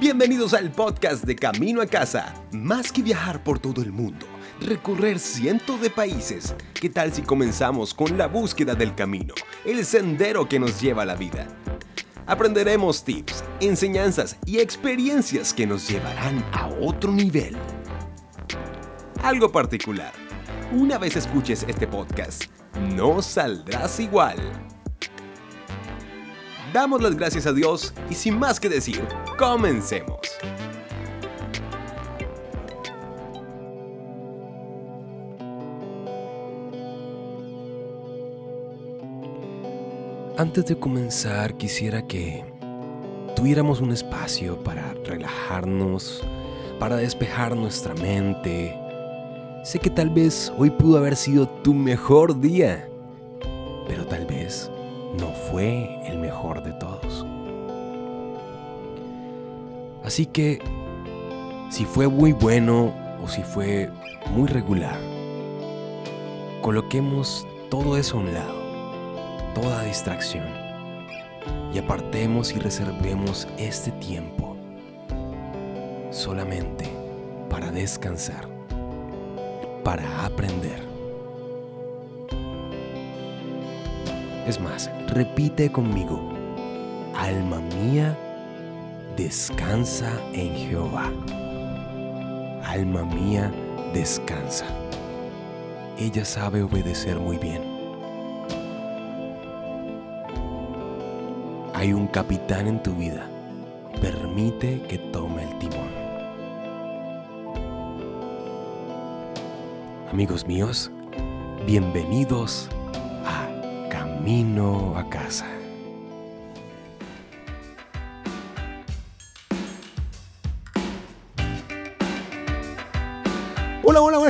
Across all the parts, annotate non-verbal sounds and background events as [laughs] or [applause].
Bienvenidos al podcast de Camino a Casa. Más que viajar por todo el mundo, recorrer cientos de países, ¿qué tal si comenzamos con la búsqueda del camino, el sendero que nos lleva a la vida? Aprenderemos tips, enseñanzas y experiencias que nos llevarán a otro nivel. Algo particular. Una vez escuches este podcast, no saldrás igual. Damos las gracias a Dios y sin más que decir, comencemos. Antes de comenzar quisiera que tuviéramos un espacio para relajarnos, para despejar nuestra mente. Sé que tal vez hoy pudo haber sido tu mejor día, pero tal vez no fue el mejor de todos. Así que, si fue muy bueno o si fue muy regular, coloquemos todo eso a un lado, toda distracción, y apartemos y reservemos este tiempo solamente para descansar, para aprender Más, repite conmigo, alma mía, descansa en Jehová. Alma mía, descansa. Ella sabe obedecer muy bien. Hay un capitán en tu vida. Permite que tome el timón. Amigos míos, bienvenidos camino a casa.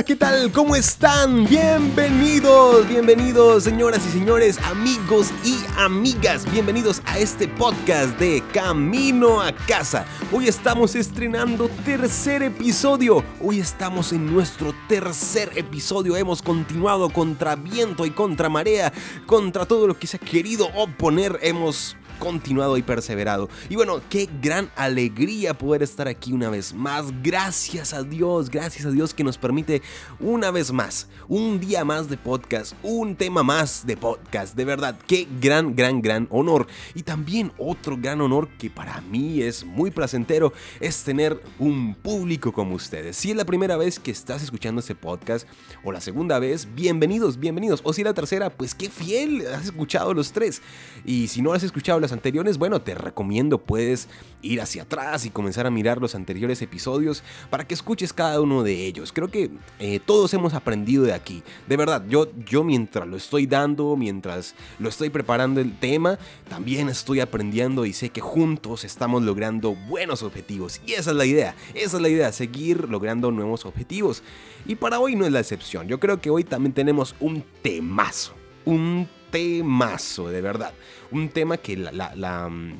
¿Qué tal? ¿Cómo están? Bienvenidos, bienvenidos, señoras y señores, amigos y amigas. Bienvenidos a este podcast de Camino a Casa. Hoy estamos estrenando tercer episodio. Hoy estamos en nuestro tercer episodio. Hemos continuado contra viento y contra marea, contra todo lo que se ha querido oponer. Hemos continuado y perseverado. Y bueno, qué gran alegría poder estar aquí una vez más. Gracias a Dios, gracias a Dios que nos permite una vez más, un día más de podcast, un tema más de podcast. De verdad, qué gran, gran, gran honor. Y también otro gran honor que para mí es muy placentero es tener un público como ustedes. Si es la primera vez que estás escuchando este podcast o la segunda vez, bienvenidos, bienvenidos. O si es la tercera, pues qué fiel, has escuchado los tres. Y si no has escuchado las anteriores, bueno, te recomiendo puedes ir hacia atrás y comenzar a mirar los anteriores episodios para que escuches cada uno de ellos. Creo que eh, todos hemos aprendido de aquí. De verdad, yo, yo mientras lo estoy dando, mientras lo estoy preparando el tema, también estoy aprendiendo y sé que juntos estamos logrando buenos objetivos. Y esa es la idea, esa es la idea, seguir logrando nuevos objetivos. Y para hoy no es la excepción. Yo creo que hoy también tenemos un temazo. Un temazo, de verdad. Un tema que la, mm,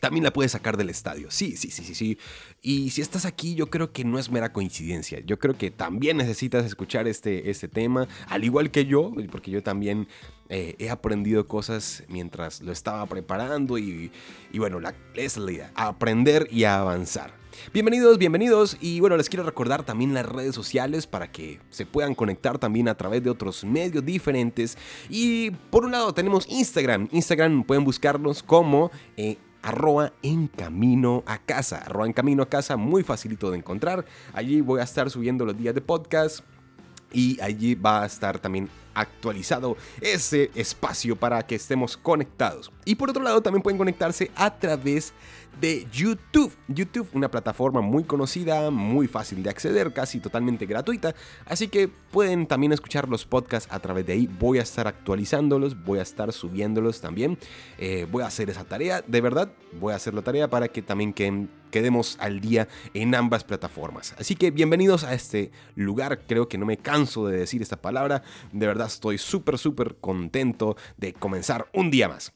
también la puedes sacar del estadio. Sí, sí, sí, sí, sí. Y si estás aquí, yo creo que no es mera coincidencia. Yo creo que también necesitas escuchar este, este tema, al igual que yo, porque yo también eh, he aprendido cosas mientras lo estaba preparando y, y bueno, la, es la idea, aprender y avanzar. Bienvenidos, bienvenidos y bueno, les quiero recordar también las redes sociales para que se puedan conectar también a través de otros medios diferentes. Y por un lado tenemos Instagram, Instagram pueden buscarnos como... Eh, arroba en camino a casa, arroba en camino a casa, muy facilito de encontrar. Allí voy a estar subiendo los días de podcast y allí va a estar también actualizado ese espacio para que estemos conectados. Y por otro lado también pueden conectarse a través de YouTube. YouTube, una plataforma muy conocida, muy fácil de acceder, casi totalmente gratuita. Así que pueden también escuchar los podcasts a través de ahí. Voy a estar actualizándolos, voy a estar subiéndolos también. Eh, voy a hacer esa tarea, de verdad, voy a hacer la tarea para que también quedemos al día en ambas plataformas. Así que bienvenidos a este lugar. Creo que no me canso de decir esta palabra. De verdad estoy súper, súper contento de comenzar un día más.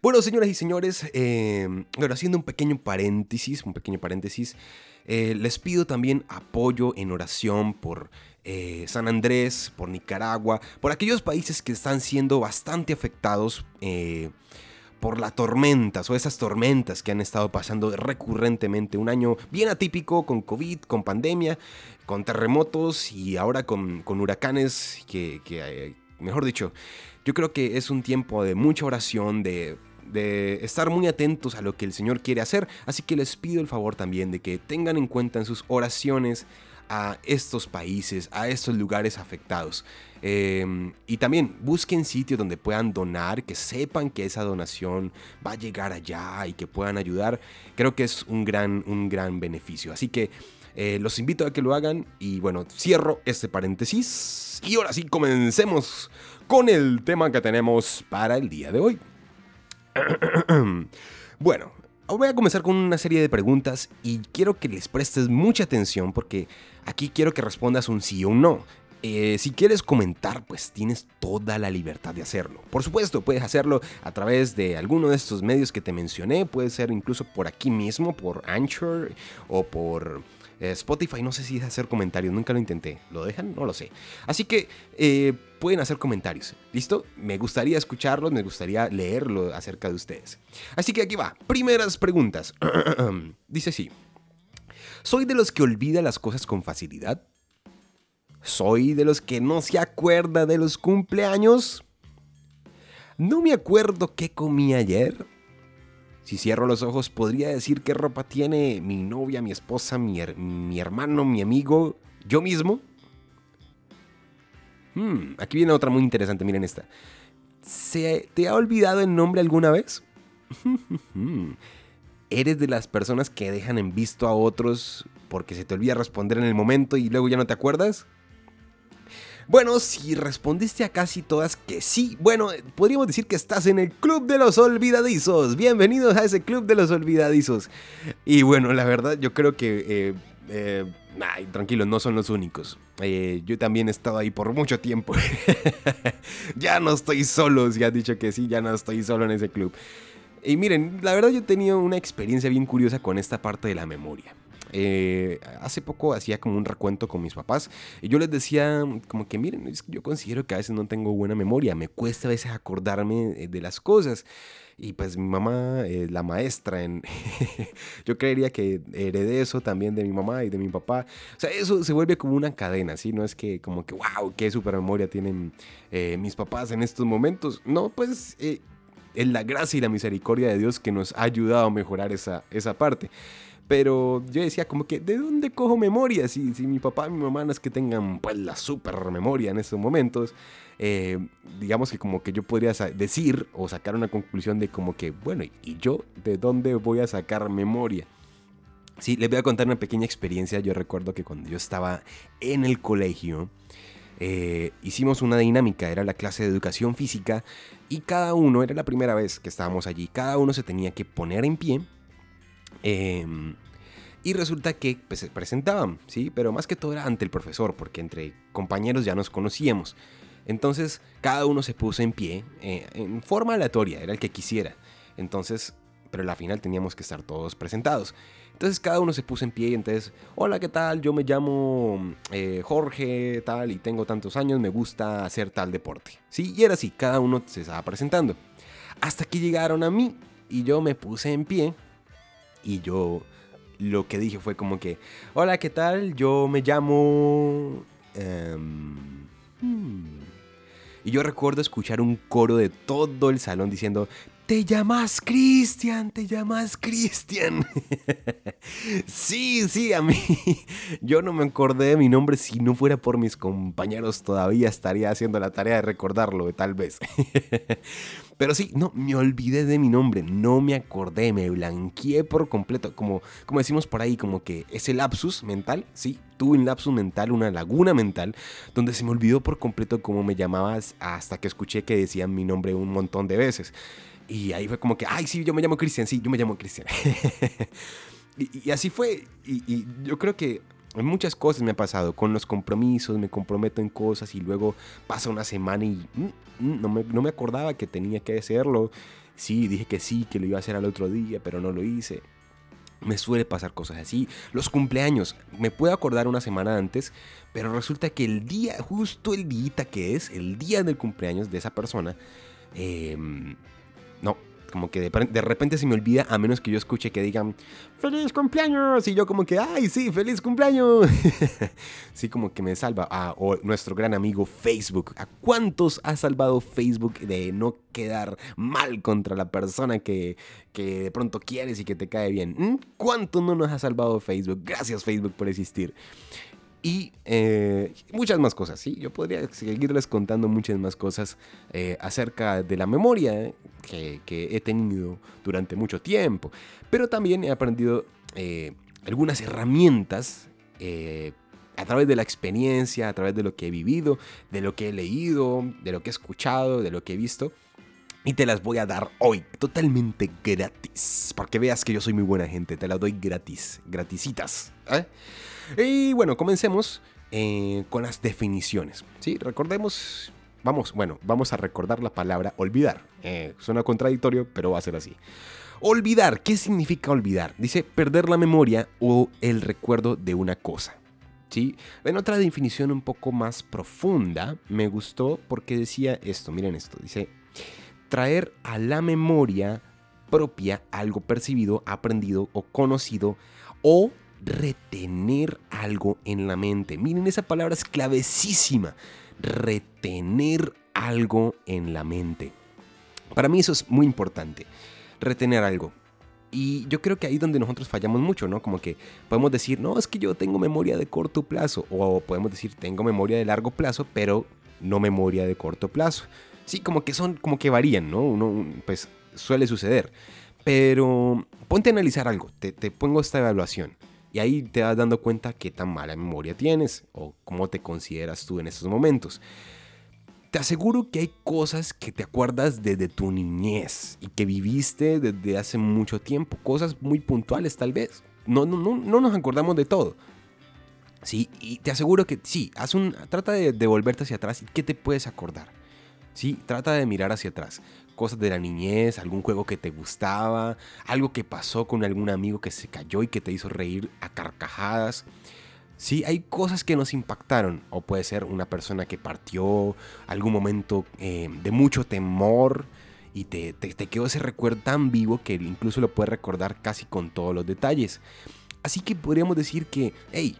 Bueno, señoras y señores, em, bueno, haciendo un pequeño paréntesis, un pequeño paréntesis, eh, les pido también apoyo en oración por eh, San Andrés, por Nicaragua, por aquellos países que están siendo bastante afectados eh, por las tormentas o esas tormentas que han estado pasando recurrentemente. Un año bien atípico con COVID, con pandemia, con terremotos y ahora con, huracanes que, eh, mejor dicho, yo creo que es un tiempo de mucha oración, de de estar muy atentos a lo que el Señor quiere hacer, así que les pido el favor también de que tengan en cuenta en sus oraciones a estos países, a estos lugares afectados. Em, y también busquen sitios donde puedan donar, que sepan que esa donación va a llegar allá y que puedan ayudar. Creo que es un gran, un gran beneficio. Así que eh, los invito a que lo hagan y bueno, cierro este paréntesis. Y ahora sí, comencemos con el tema que tenemos para el día de hoy. [clears throat] bueno, voy a comenzar con una serie de preguntas y quiero que les prestes mucha atención porque aquí quiero que respondas un sí o un no. Eh, si quieres comentar, pues tienes toda la libertad de hacerlo. Por supuesto, puedes hacerlo a través de alguno de estos medios que te mencioné. Puede ser incluso por aquí mismo, por Anchor o por eh, Spotify. No sé si es hacer comentarios, nunca lo intenté. ¿Lo dejan? No lo sé. Así que eh, pueden hacer comentarios. ¿Listo? Me gustaría escucharlos, me gustaría leerlo acerca de ustedes. Así que aquí va. Primeras preguntas. [clears throat] Dice así. ¿Soy de los que olvida las cosas con facilidad? ¿Soy de los que no se acuerda de los cumpleaños? ¿No me acuerdo qué comí ayer? Si cierro los ojos, podría decir qué ropa tiene mi novia, mi esposa, mi, hermano, mi amigo, yo mismo. Hmm, aquí viene otra muy interesante, miren esta. ¿Se ¿Te ha olvidado el nombre alguna vez? [laughs] ¿Eres de las personas que dejan en visto a otros porque se te olvida responder en el momento y luego ya no te acuerdas? Bueno, si respondiste a casi todas que sí, bueno, podríamos decir que estás en el Club de los Olvidadizos. Bienvenidos a ese Club de los Olvidadizos. Y bueno, la verdad yo creo que... Eh, eh, ay, tranquilo, no son los únicos. Eh, yo también he estado ahí por mucho tiempo. [laughs] ya no estoy solo, si has dicho que sí, ya no estoy solo en ese club. Y miren, la verdad yo he tenido una experiencia bien curiosa con esta parte de la memoria. Eh, hace poco hacía como un recuento con mis papás y yo les decía como que miren, yo considero que a veces no tengo buena memoria, me cuesta a veces acordarme eh, de las cosas. Y pues mi mamá, eh, la maestra, en [laughs] yo creería que heredé eso también de mi mamá y de mi papá. O sea, eso se vuelve como una cadena, ¿sí? No es que como que, wow, qué super memoria tienen mis papás en estos momentos. No, pues es la gracia y la misericordia de Dios que nos ha ayudado a mejorar esa, esa parte. Pero yo decía como que, ¿de dónde cojo memoria? Si, si mi papá y mi mamá no es que tengan pues la super memoria en esos momentos. Eh, digamos que como que yo podría decir o sacar una conclusión de como que, bueno, ¿y yo de dónde voy a sacar memoria? Sí, les voy a contar una pequeña experiencia. Yo recuerdo que cuando yo estaba en el colegio, eh, hicimos una dinámica, era la clase de educación física y cada uno, era la primera vez que estábamos allí, cada uno se tenía que poner en pie Em, y resulta que pues, se presentaban, ¿sí? Pero más que todo era ante el profesor, porque entre compañeros ya nos conocíamos. Entonces cada uno se puso en pie, eh, en forma aleatoria, era el que quisiera. Entonces, pero al final teníamos que estar todos presentados. Entonces cada uno se puso en pie y entonces, hola, ¿qué tal? Yo me llamo eh, Jorge, tal, y tengo tantos años, me gusta hacer tal deporte. Sí, y era así, cada uno se estaba presentando. Hasta que llegaron a mí y yo me puse en pie y yo lo que dije fue como que, hola, ¿qué tal? Yo me llamo... Em, hmm". Y yo recuerdo escuchar un coro de todo el salón diciendo, te llamas Cristian, te llamas Cristian. [laughs] sí, sí, a mí. Yo no me acordé de mi nombre si no fuera por mis compañeros. Todavía estaría haciendo la tarea de recordarlo, tal vez. [laughs] Pero sí, no, me olvidé de mi nombre, no me acordé, me blanqueé por completo. Como, como decimos por ahí, como que ese lapsus mental, sí, tuve un lapsus mental, una laguna mental, donde se me olvidó por completo cómo me llamabas hasta que escuché que decían mi nombre un montón de veces. Y ahí fue como que, ay, sí, yo me llamo Cristian, sí, yo me llamo Cristian. [laughs] y, así fue. Y, yo creo que muchas cosas me ha pasado. Con los compromisos, me comprometo en cosas y luego pasa una semana y mm, mm, no, me, no me acordaba que tenía que hacerlo. Sí, dije que sí, que lo iba a hacer al otro día, pero no lo hice. Me suele pasar cosas así. Los cumpleaños, me puedo acordar una semana antes, pero resulta que el día, justo el día que es, el día del cumpleaños de esa persona, eh, no, como que de, repente se me olvida a menos que yo escuche que digan feliz cumpleaños y yo como que ay sí feliz cumpleaños [laughs] sí como que me salva. Ah, o nuestro gran amigo Facebook. A cuántos ha salvado Facebook de no quedar mal contra la persona que, que de pronto quieres y que te cae bien ¿Mm? cuánto no nos ha salvado Facebook gracias Facebook por existir y eh, muchas más cosas, ¿sí? Yo podría seguirles contando muchas más cosas eh, acerca de la memoria que, he tenido durante mucho tiempo, pero también he aprendido eh, algunas herramientas a través de la experiencia, a través de lo que he vivido, de lo que he leído, de lo que he escuchado, de lo que he visto. Y te las voy a dar hoy, totalmente gratis. Para que veas que yo soy muy buena gente, te las doy gratis, gratisitas. ¿eh? Y bueno, comencemos eh, con las definiciones. ¿sí? Recordemos, vamos, bueno, vamos a recordar la palabra olvidar. Eh, suena contradictorio, pero va a ser así. Olvidar, ¿qué significa olvidar? Dice perder la memoria o el recuerdo de una cosa. ¿Sí? En otra definición un poco más profunda, me gustó porque decía esto, miren esto, dice, traer a la memoria propia algo percibido, aprendido o conocido o retener algo en la mente. Miren, esa palabra es clavecísima. Retener algo en la mente. Para mí eso es muy importante. Retener algo. Y yo creo que ahí donde nosotros fallamos mucho, ¿no? Como que podemos decir, no, es que yo tengo memoria de corto plazo. O podemos decir, tengo memoria de largo plazo, pero no memoria de corto plazo. Sí, como que son, como que varían, ¿no? Uno, pues suele suceder. Pero ponte a analizar algo. te pongo esta evaluación. Y ahí te vas dando cuenta qué tan mala memoria tienes o cómo te consideras tú en estos momentos. Te aseguro que hay cosas que te acuerdas desde tu niñez y que viviste desde hace mucho tiempo, cosas muy puntuales tal vez. No, no, no, no nos acordamos de todo. Sí, y te aseguro que sí, haz un, trata de, de volverte hacia atrás y qué te puedes acordar. Sí, trata de mirar hacia atrás cosas de la niñez, algún juego que te gustaba, algo que pasó con algún amigo que se cayó y que te hizo reír a carcajadas. Sí, hay cosas que nos impactaron, o puede ser una persona que partió, algún momento eh, de mucho temor y te, te, te quedó ese recuerdo tan vivo que incluso lo puedes recordar casi con todos los detalles. Así que podríamos decir que, hey,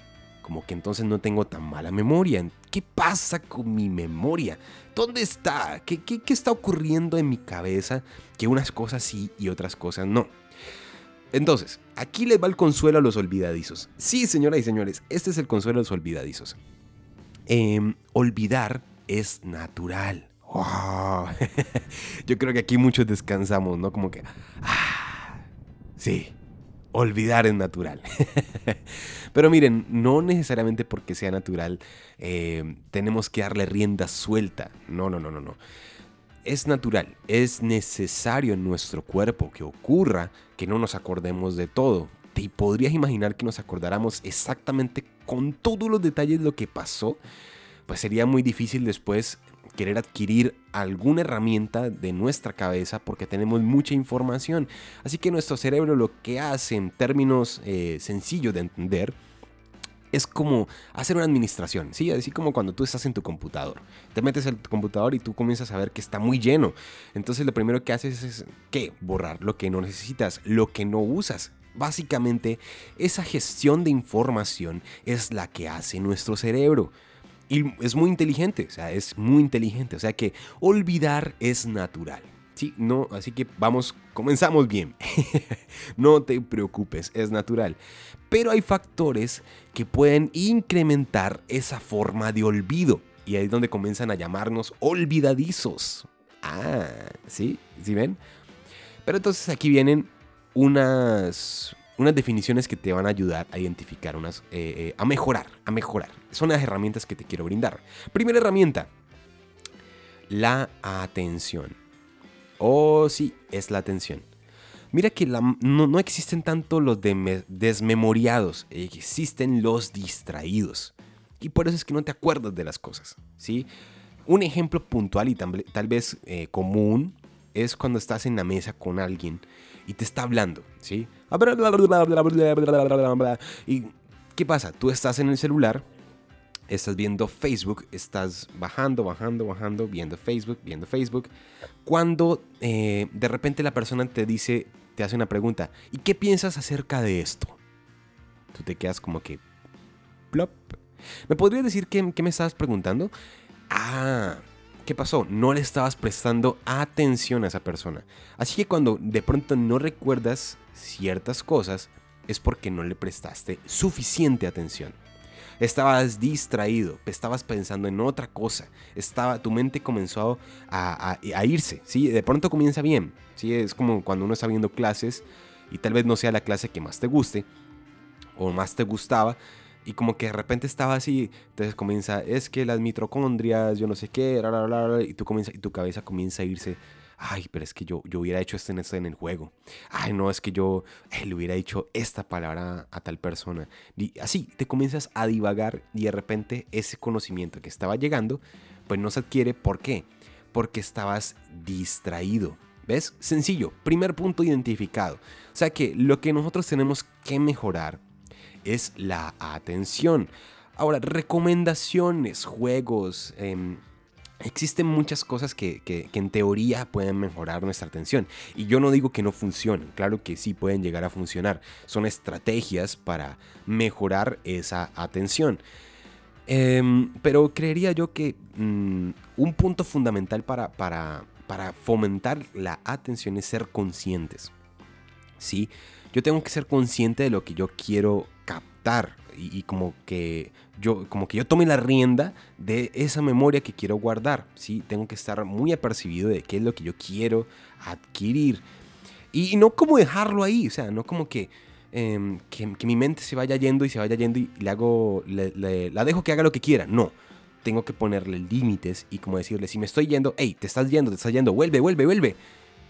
como que entonces no tengo tan mala memoria. ¿Qué pasa con mi memoria? ¿Dónde está? ¿Qué, qué, está ocurriendo en mi cabeza? Que unas cosas sí y otras cosas no. Entonces, aquí les va el consuelo a los olvidadizos. Sí, señoras y señores, este es el consuelo a los olvidadizos. Em, olvidar es natural. [laughs] Yo creo que aquí muchos descansamos, ¿no? Como que... Ah, sí, olvidar es natural. [laughs] Pero miren, no necesariamente porque sea natural eh, tenemos que darle rienda suelta. No, no, no, no, no. Es natural, es necesario en nuestro cuerpo que ocurra que no nos acordemos de todo. ¿Te podrías imaginar que nos acordáramos exactamente con todos los detalles de lo que pasó? Pues sería muy difícil después querer adquirir alguna herramienta de nuestra cabeza porque tenemos mucha información. Así que nuestro cerebro lo que hace en términos eh, sencillos de entender es como hacer una administración, ¿sí? Así como cuando tú estás en tu computador. Te metes tu computador y tú comienzas a ver que está muy lleno. Entonces lo primero que haces es, ¿qué? Borrar lo que no necesitas, lo que no usas. Básicamente, esa gestión de información es la que hace nuestro cerebro. Y es muy inteligente, o sea, es muy inteligente. O sea que olvidar es natural. Sí, no, así que vamos, comenzamos bien. [laughs] no te preocupes, es natural. Pero hay factores que pueden incrementar esa forma de olvido. Y ahí es donde comienzan a llamarnos olvidadizos. Ah, ¿sí? ¿Sí ven? Pero entonces aquí vienen unas unas definiciones que te van a ayudar a identificar, unas, eh, eh, a mejorar, a mejorar. Son las herramientas que te quiero brindar. Primera herramienta, la atención. Oh, sí, es la atención. Mira que no, existen tanto los desmemoriados, existen los distraídos. Y por eso es que no te acuerdas de las cosas, ¿sí? Un ejemplo puntual y tal, vez eh, común es cuando estás en la mesa con alguien y te está hablando, ¿sí? ¿Y qué pasa? Tú estás en el celular estás viendo Facebook, estás bajando, bajando, bajando, viendo Facebook, viendo Facebook, cuando eh, de repente la persona te dice, te hace una pregunta, ¿y qué piensas acerca de esto? Tú te quedas como que, plop. ¿Me podrías decir qué, qué me estabas preguntando? Ah, ¿qué pasó? No le estabas prestando atención a esa persona. Así que cuando de pronto no recuerdas ciertas cosas, es porque no le prestaste suficiente atención. Estabas distraído, estabas pensando en otra cosa, estaba, tu mente comenzó a, irse. De pronto comienza bien. Es como cuando uno está viendo clases y tal vez no sea la clase que más te guste o más te gustaba y como que de repente estaba así, entonces comienza, es que las mitocondrias, yo no sé qué, y, tú comienza, y tu cabeza comienza a irse, ay, pero es que yo, yo hubiera hecho esto en, el juego, ay, no, es que yo eh, le hubiera dicho esta palabra a tal persona, y así te comienzas a divagar y de repente ese conocimiento que estaba llegando, pues no se adquiere, ¿por qué? Porque estabas distraído, ¿Ves? Sencillo, primer punto identificado. O sea que lo que nosotros tenemos que mejorar es la atención. Ahora, recomendaciones, juegos. Em, existen muchas cosas que, que, en teoría pueden mejorar nuestra atención. Y yo no digo que no funcionen, claro que sí pueden llegar a funcionar. Son estrategias para mejorar esa atención. Em, pero creería yo que mm, un punto fundamental para, para para fomentar la atención es ser conscientes. ¿Sí? Yo tengo que ser consciente de lo que yo quiero captar y, como que yo como que yo tome la rienda de esa memoria que quiero guardar, ¿sí? Tengo que estar muy apercibido de qué es lo que yo quiero adquirir. Y, no como dejarlo ahí, o sea, no como que, em, que, mi mente se vaya yendo y se vaya yendo y le hago, la dejo que haga lo que quiera, no tengo que ponerle límites y como decirle, si me estoy yendo, hey, te estás yendo, te estás yendo, vuelve, vuelve, vuelve.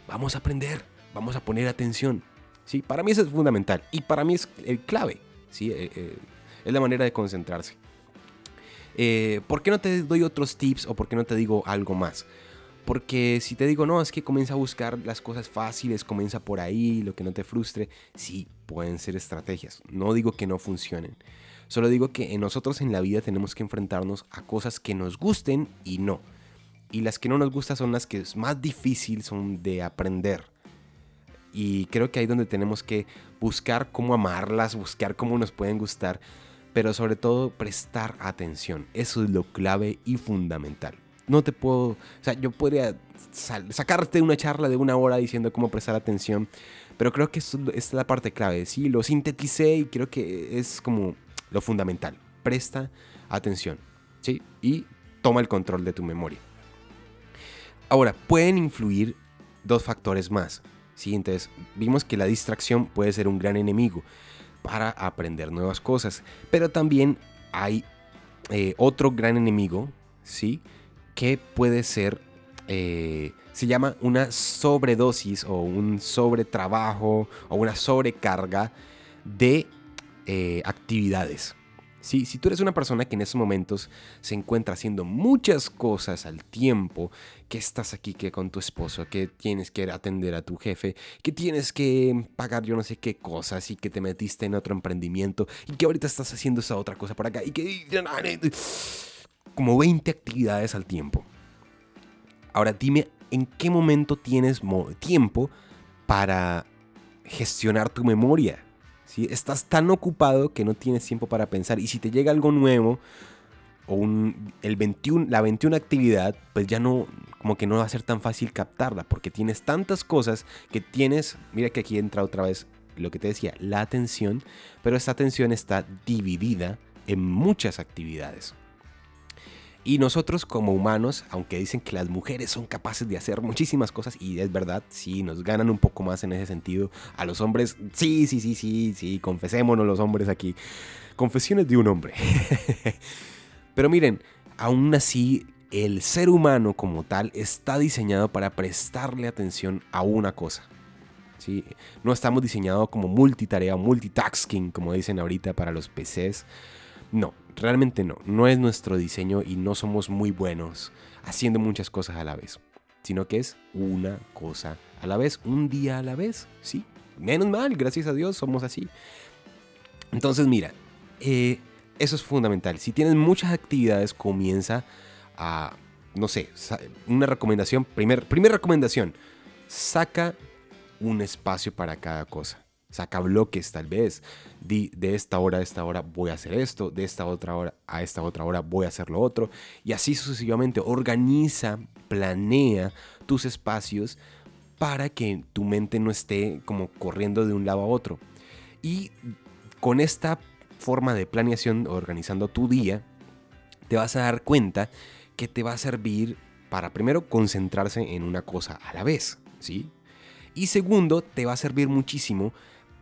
Vamos a aprender, vamos a poner atención. ¿sí? Para mí eso es fundamental y para mí es el clave. ¿Sí? Eh, eh, es la manera de concentrarse. Eh, ¿Por qué no te doy otros tips o por qué no te digo algo más? Porque si te digo, no, es que comienza a buscar las cosas fáciles, comienza por ahí, lo que no te frustre, sí, pueden ser estrategias. No digo que no funcionen. Solo digo que nosotros en la vida tenemos que enfrentarnos a cosas que nos gusten y no. Y las que no nos gustan son las que es más difícil son de aprender. Y creo que ahí donde tenemos que buscar cómo amarlas, buscar cómo nos pueden gustar, pero sobre todo prestar atención. Eso es lo clave y fundamental. No te puedo, o sea, yo podría sacarte una charla de una hora diciendo cómo prestar atención, pero creo que esta es la parte clave. Sí, lo sinteticé y creo que es como lo fundamental. Presta atención, ¿sí? Y toma el control de tu memoria. Ahora, pueden influir dos factores más, ¿sí? Entonces, vimos que la distracción puede ser un gran enemigo para aprender nuevas cosas, pero también hay eh, otro gran enemigo, ¿sí? Que puede ser, eh, se llama una sobredosis o un sobretrabajo o una sobrecarga de eh, actividades. Si tú eres una persona que en esos momentos se encuentra haciendo muchas cosas al tiempo, que estás aquí que con tu esposo, que tienes que atender a tu jefe, que tienes que pagar yo no sé qué cosas y que te metiste en otro emprendimiento y que ahorita estás haciendo esa otra cosa por acá y que como 20 actividades al tiempo. Ahora dime en qué momento tienes tiempo para gestionar tu memoria Estás tan ocupado que no tienes tiempo para pensar. Y si te llega algo nuevo o un, el 21, la 21 actividad, pues ya no, como que no va a ser tan fácil captarla, porque tienes tantas cosas que tienes, mira que aquí entra otra vez lo que te decía, la atención, pero esta atención está dividida en muchas actividades. Y nosotros como humanos, aunque dicen que las mujeres son capaces de hacer muchísimas cosas, y es verdad, sí, nos ganan un poco más en ese sentido. A los hombres, sí, sí, sí, sí, sí, confesémonos los hombres aquí. Confesiones de un hombre. [laughs] Pero miren, aún así, el ser humano como tal está diseñado para prestarle atención a una cosa. ¿sí? No estamos diseñados como multitarea, multitasking, como dicen ahorita para los PCs. No, realmente no. No es nuestro diseño y no somos muy buenos haciendo muchas cosas a la vez. Sino que es una cosa a la vez, un día a la vez. Sí, menos mal, gracias a Dios somos así. Entonces mira, eh, Eso es fundamental. Si tienes muchas actividades, comienza a, no sé, una recomendación, primer, primera recomendación, saca un espacio para cada cosa. Saca bloques tal vez. Di, de esta hora a esta hora voy a hacer esto, de esta otra hora a esta otra hora voy a hacer lo otro. Y así sucesivamente. Organiza, planea tus espacios para que tu mente no esté como corriendo de un lado a otro. Y con esta forma de planeación, organizando tu día, te vas a dar cuenta que te va a servir para primero concentrarse en una cosa a la vez, ¿sí? Y segundo, te va a servir muchísimo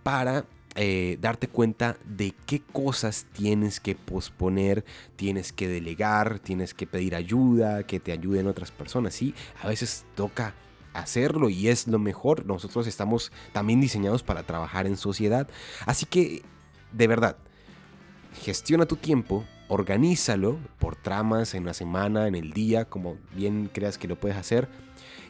para eh, darte cuenta de qué cosas tienes que posponer, tienes que delegar, tienes que pedir ayuda, que te ayuden otras personas, ¿sí? A veces toca hacerlo y es lo mejor. Nosotros estamos también diseñados para trabajar en sociedad. Así que, de verdad, gestiona tu tiempo, organízalo por tramas en la semana, en el día, como bien creas que lo puedes hacer.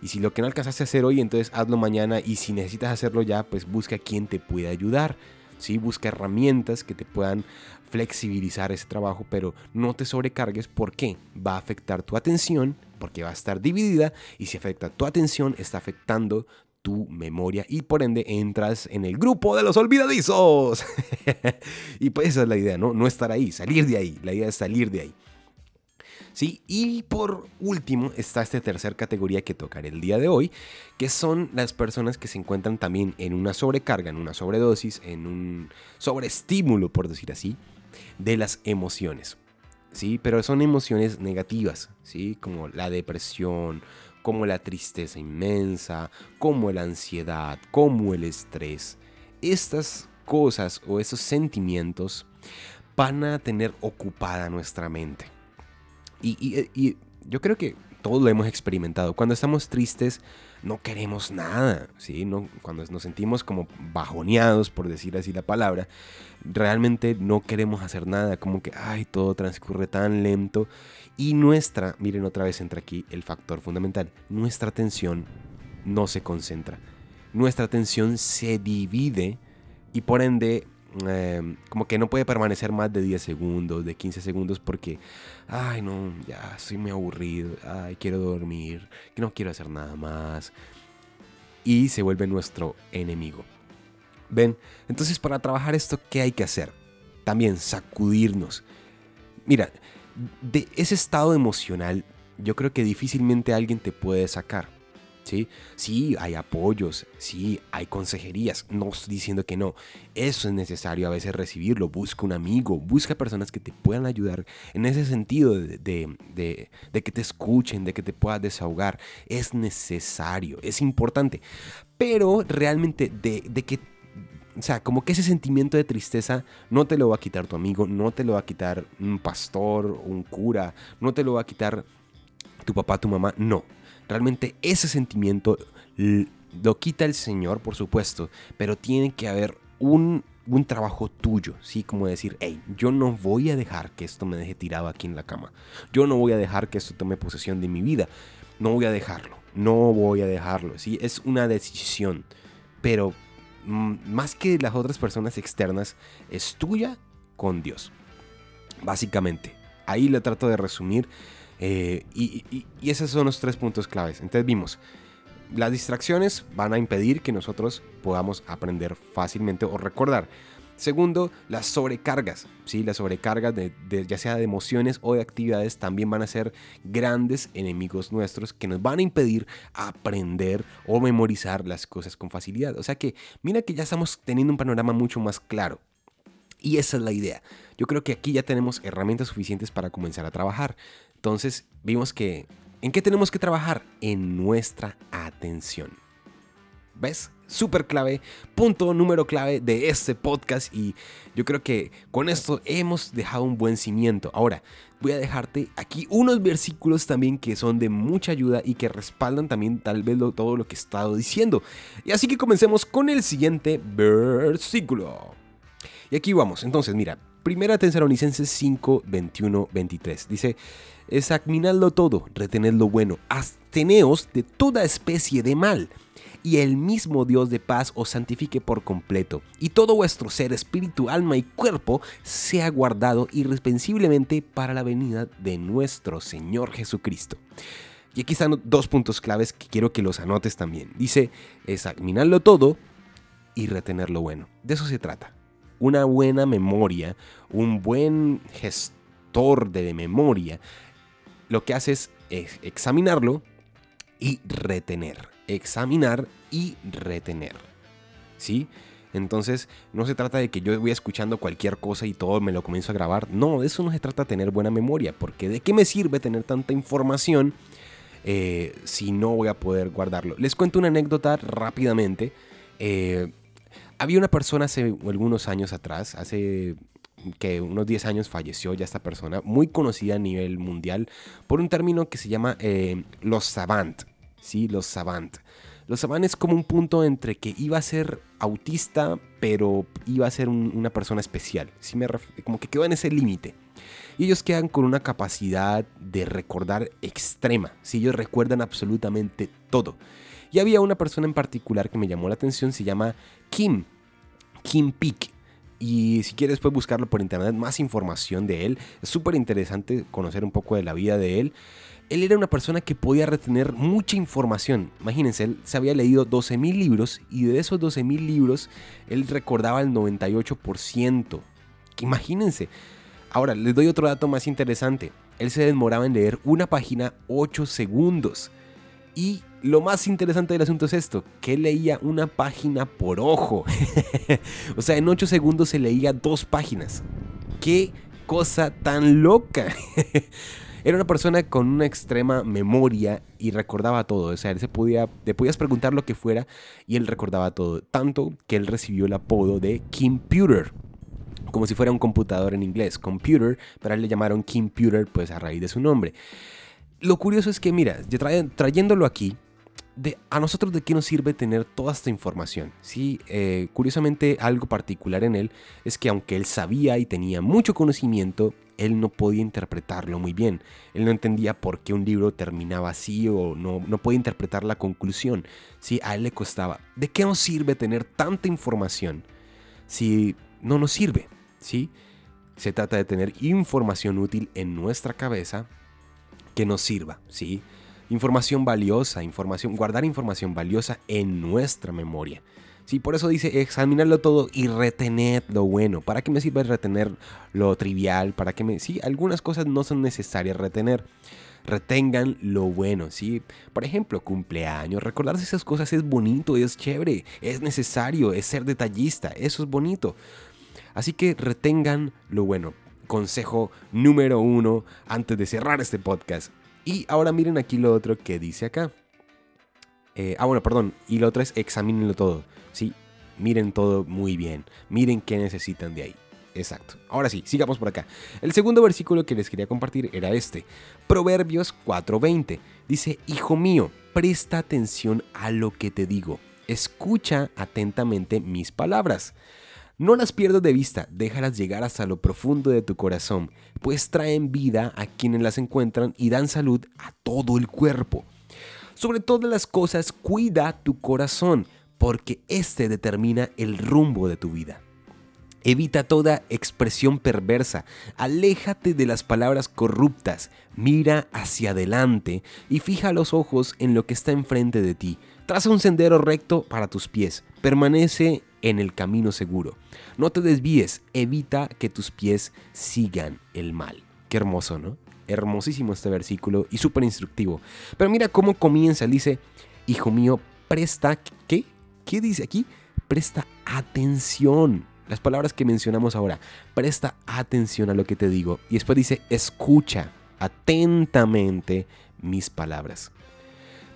Y si lo que no alcanzaste a hacer hoy, entonces hazlo mañana. Y si necesitas hacerlo ya, pues busca quien te pueda ayudar. ¿sí? Busca herramientas que te puedan flexibilizar ese trabajo, pero no te sobrecargues porque va a afectar tu atención, porque va a estar dividida. Y si afecta tu atención, está afectando tu memoria y por ende entras en el grupo de los olvidadizos. [laughs] y pues esa es la idea, ¿no? No estar ahí, salir de ahí. La idea es salir de ahí. ¿Sí? Y por último está esta tercera categoría que tocaré el día de hoy, que son las personas que se encuentran también en una sobrecarga, en una sobredosis, en un sobreestímulo, por decir así, de las emociones. ¿Sí? Pero son emociones negativas, ¿sí? Como la depresión, como la tristeza inmensa, como la ansiedad, como el estrés. Estas cosas o esos sentimientos van a tener ocupada nuestra mente. Y, yo creo que todos lo hemos experimentado. Cuando estamos tristes, no queremos nada, ¿sí? No, cuando nos sentimos como bajoneados, por decir así la palabra, realmente no queremos hacer nada, como que, ay, todo transcurre tan lento. Y nuestra, miren otra vez entra aquí el factor fundamental, nuestra atención no se concentra. Nuestra atención se divide y por ende Em, como que no puede permanecer más de 10 segundos, de 15 segundos porque, ay no, ya estoy muy aburrido, ay quiero dormir, no quiero hacer nada más. Y se vuelve nuestro enemigo. ¿Ven? Entonces para trabajar esto, ¿qué hay que hacer? También sacudirnos. Mira, de ese estado emocional yo creo que difícilmente alguien te puede sacar. ¿Sí? Sí, hay apoyos, sí, hay consejerías, no estoy diciendo que no. Eso es necesario a veces recibirlo. Busca un amigo, busca personas que te puedan ayudar en ese sentido de, que te escuchen, de que te puedas desahogar. Es necesario, es importante. Pero realmente de, de que o sea, como que ese sentimiento de tristeza no te lo va a quitar tu amigo, no te lo va a quitar un pastor, un cura, no te lo va a quitar tu papá, tu mamá, no. Realmente ese sentimiento lo quita el Señor, por supuesto, pero tiene que haber un, trabajo tuyo, ¿sí? Como decir, hey, yo no voy a dejar que esto me deje tirado aquí en la cama. Yo no voy a dejar que esto tome posesión de mi vida. No voy a dejarlo. No voy a dejarlo, ¿sí? Es una decisión. Pero mm, más que las otras personas externas, es tuya con Dios. Básicamente. Ahí le trato de resumir eh, y, esos son los tres puntos claves. Entonces vimos, las distracciones van a impedir que nosotros podamos aprender fácilmente o recordar. Segundo, las sobrecargas, ¿sí? Las sobrecargas de, ya sea de emociones o de actividades también van a ser grandes enemigos nuestros que nos van a impedir aprender o memorizar las cosas con facilidad. O sea que mira que ya estamos teniendo un panorama mucho más claro. Y esa es la idea. Yo creo que aquí ya tenemos herramientas suficientes para comenzar a trabajar. Entonces vimos que, ¿en qué tenemos que trabajar? En nuestra atención. ¿Ves? Súper clave, punto número clave de este podcast y yo creo que con esto hemos dejado un buen cimiento. Ahora, voy a dejarte aquí unos versículos también que son de mucha ayuda y que respaldan también tal vez todo lo que he estado diciendo. Y así que comencemos con el siguiente versículo. Y aquí vamos, entonces mira, Primera Tesalonicenses 5, 21, 23. Dice, examinadlo todo, retened lo bueno, absteneos de toda especie de mal, y el mismo Dios de paz os santifique por completo, y todo vuestro ser, espíritu, alma y cuerpo sea guardado irrespensiblemente para la venida de nuestro Señor Jesucristo. Y aquí están dos puntos claves que quiero que los anotes también. Dice, examinarlo todo y retener lo bueno. De eso se trata. Una buena memoria, un buen gestor de memoria, lo que hace es examinarlo y retener. Examinar y retener. ¿Sí? Entonces, no se trata de que yo voy escuchando cualquier cosa y todo me lo comienzo a grabar. No, de eso no se trata tener buena memoria, porque ¿de qué me sirve tener tanta información eh, si no voy a poder guardarlo? Les cuento una anécdota rápidamente. Eh, había una persona hace algunos años atrás, hace que unos 10 años falleció ya esta persona, muy conocida a nivel mundial por un término que se llama eh, los savant, ¿sí? Los savant. Los savant es como un punto entre que iba a ser autista, pero iba a ser una persona especial, ¿sí? Me como que quedó en ese límite. Y ellos quedan con una capacidad de recordar extrema, si ellos recuerdan absolutamente todo. Y había una persona en particular que me llamó la atención, se llama Kim, Kim Peek. Y si quieres puedes buscarlo por internet, más información de él. Es súper interesante conocer un poco de la vida de él. Él era una persona que podía retener mucha información. Imagínense, él se había leído 12.000 libros y de esos 12.000 libros él recordaba el 98%. Imagínense. Ahora, les doy otro dato más interesante. Él se demoraba en leer una página 8 segundos. Y lo más interesante del asunto es esto, que leía una página por ojo. [laughs] o sea, en 8 segundos se leía dos páginas. ¡Qué cosa tan loca! [laughs] Era una persona con una extrema memoria y recordaba todo. O sea, él se podía, le podías preguntar lo que fuera y él recordaba todo. Tanto que él recibió el apodo de Computer. Como si fuera un computador en inglés. Computer, pero él le llamaron Computer pues a raíz de su nombre lo curioso es que, mira, trayéndolo aquí, de, a nosotros de qué nos sirve tener toda esta información. Sí, eh, curiosamente algo particular en él es que aunque él sabía y tenía mucho conocimiento, él no podía interpretarlo muy bien. Él no entendía por qué un libro terminaba así o no, no podía interpretar la conclusión. Sí, a él le costaba. ¿De qué nos sirve tener tanta información si no nos sirve? Sí, se trata de tener información útil en nuestra cabeza que nos sirva, ¿sí? Información valiosa, información, guardar información valiosa en nuestra memoria. Sí, por eso dice examinarlo todo y retener lo bueno. ¿Para qué me sirve retener lo trivial? ¿Para qué me.? Sí, algunas cosas no son necesarias retener. Retengan lo bueno, ¿sí? Por ejemplo, cumpleaños. Recordarse esas cosas es bonito, es chévere, es necesario, es ser detallista. Eso es bonito. Así que retengan lo bueno consejo número uno antes de cerrar este podcast. Y ahora miren aquí lo otro que dice acá. Eh, ah, bueno, perdón. Y lo otro es examínenlo todo. Sí, miren todo muy bien. Miren qué necesitan de ahí. Exacto. Ahora sí, sigamos por acá. El segundo versículo que les quería compartir era este. Proverbios 4:20. Dice, Hijo mío, presta atención a lo que te digo. Escucha atentamente mis palabras. No las pierdas de vista, déjalas llegar hasta lo profundo de tu corazón, pues traen vida a quienes las encuentran y dan salud a todo el cuerpo. Sobre todas las cosas, cuida tu corazón, porque éste determina el rumbo de tu vida. Evita toda expresión perversa, aléjate de las palabras corruptas, mira hacia adelante y fija los ojos en lo que está enfrente de ti. Traza un sendero recto para tus pies, permanece en el camino seguro. No te desvíes, evita que tus pies sigan el mal. Qué hermoso, ¿no? Hermosísimo este versículo y súper instructivo. Pero mira cómo comienza, dice, hijo mío, presta, ¿qué? ¿Qué dice aquí? Presta atención. Las palabras que mencionamos ahora, presta atención a lo que te digo. Y después dice, escucha atentamente mis palabras.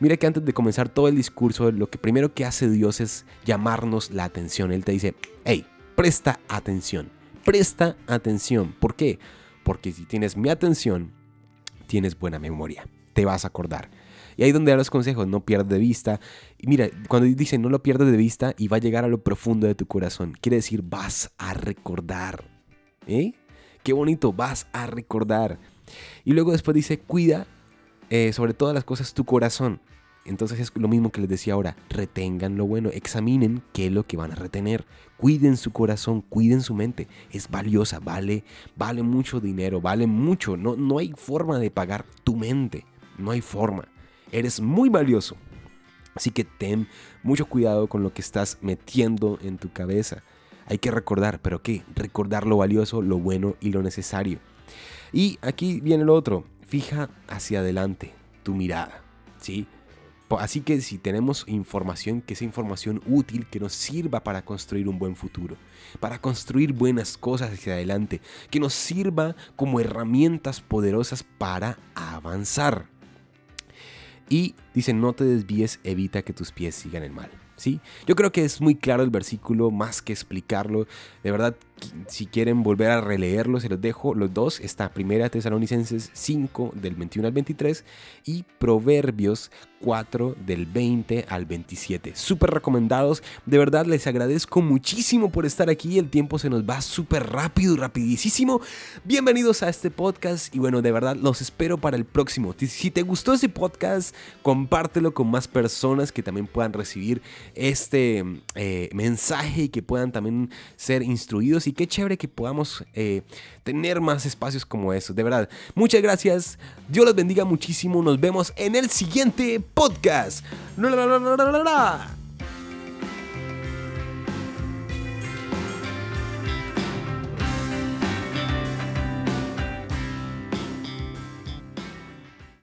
Mira que antes de comenzar todo el discurso, lo que primero que hace Dios es llamarnos la atención. Él te dice, hey, presta atención, presta atención. ¿Por qué? Porque si tienes mi atención, tienes buena memoria, te vas a acordar. Y ahí donde da los consejos, no pierdas de vista. Mira, cuando dice no lo pierdas de vista y va a llegar a lo profundo de tu corazón, quiere decir vas a recordar. ¿Eh? Qué bonito, vas a recordar. Y luego después dice, cuida eh, sobre todas las cosas tu corazón. Entonces es lo mismo que les decía ahora, retengan lo bueno, examinen qué es lo que van a retener, cuiden su corazón, cuiden su mente, es valiosa, vale, vale mucho dinero, vale mucho, no, no hay forma de pagar tu mente, no hay forma, eres muy valioso. Así que ten mucho cuidado con lo que estás metiendo en tu cabeza. Hay que recordar, pero ¿qué? Recordar lo valioso, lo bueno y lo necesario. Y aquí viene lo otro, fija hacia adelante tu mirada, ¿sí? Así que si tenemos información, que sea información útil, que nos sirva para construir un buen futuro, para construir buenas cosas hacia adelante, que nos sirva como herramientas poderosas para avanzar. Y dice, no te desvíes, evita que tus pies sigan en mal. ¿Sí? Yo creo que es muy claro el versículo, más que explicarlo. De verdad, si quieren volver a releerlo, se los dejo. Los dos, está Primera Tesalonicenses 5 del 21 al 23 y Proverbios 4 del 20 al 27. Súper recomendados. De verdad les agradezco muchísimo por estar aquí. El tiempo se nos va súper rápido rapidísimo. Bienvenidos a este podcast y bueno, de verdad los espero para el próximo. Si te gustó ese podcast, compártelo con más personas que también puedan recibir este eh, mensaje y que puedan también ser instruidos y qué chévere que podamos eh, tener más espacios como esos. De verdad, muchas gracias. Dios los bendiga muchísimo. Nos vemos en el siguiente podcast.